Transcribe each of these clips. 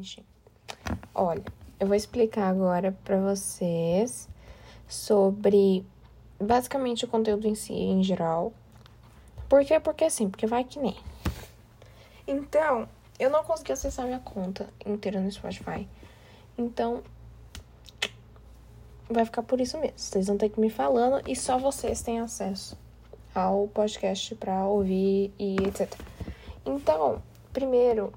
seguinte. Olha, eu vou explicar agora para vocês sobre basicamente o conteúdo em si, em geral. Por quê? Porque assim, porque vai que nem. Então, eu não consegui acessar minha conta inteira no Spotify. Então, vai ficar por isso mesmo. Vocês vão ter que me falando e só vocês têm acesso ao podcast para ouvir e etc. Então, primeiro,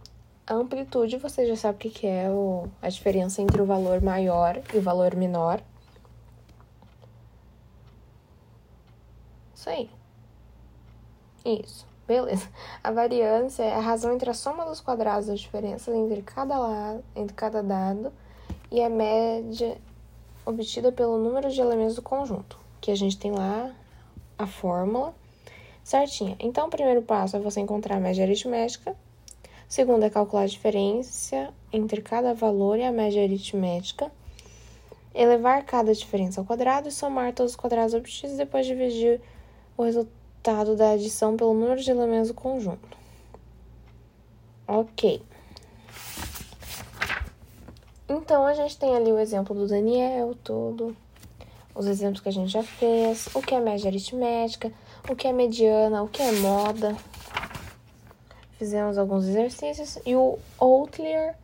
a amplitude, você já sabe o que é o, a diferença entre o valor maior e o valor menor. Isso aí. Isso. Beleza. A variância é a razão entre a soma dos quadrados das diferenças entre cada lado, entre cada dado e a média obtida pelo número de elementos do conjunto, que a gente tem lá a fórmula certinha. Então, o primeiro passo é você encontrar a média aritmética. Segundo é calcular a diferença entre cada valor e a média aritmética. Elevar cada diferença ao quadrado e somar todos os quadrados obtidos depois dividir o resultado da adição pelo número de elementos do conjunto. Ok. Então, a gente tem ali o exemplo do Daniel, tudo. Os exemplos que a gente já fez. O que é média aritmética. O que é mediana. O que é moda. Fizemos alguns exercícios. E o outlier,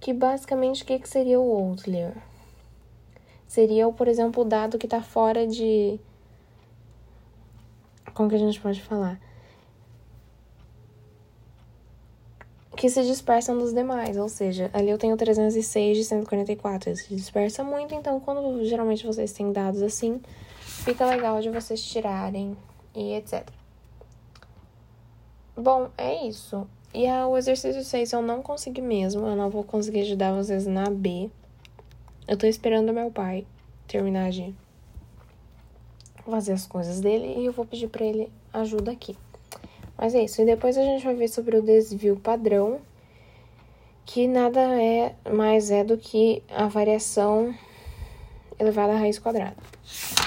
que basicamente o que, que seria o outlier? Seria, por exemplo, o dado que está fora de... Como que a gente pode falar? que se dispersam dos demais, ou seja, ali eu tenho 306 de 144, ele se dispersa muito, então quando geralmente vocês têm dados assim, fica legal de vocês tirarem e etc. Bom, é isso. E o exercício 6 eu não consegui mesmo, eu não vou conseguir ajudar vocês na B. Eu tô esperando meu pai terminar de fazer as coisas dele e eu vou pedir para ele ajuda aqui. Mas é isso. E depois a gente vai ver sobre o desvio padrão, que nada é mais é do que a variação elevada à raiz quadrada,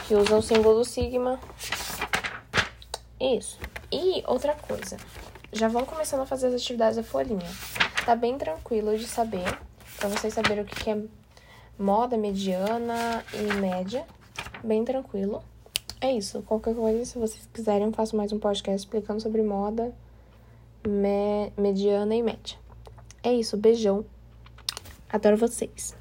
que usa o símbolo sigma. Isso. E outra coisa, já vão começando a fazer as atividades da folhinha. Tá bem tranquilo de saber, para vocês saberem o que é moda, mediana e média. Bem tranquilo. É isso. Qualquer coisa, se vocês quiserem, eu faço mais um podcast explicando sobre moda, me mediana e média. É isso. Beijão. Adoro vocês.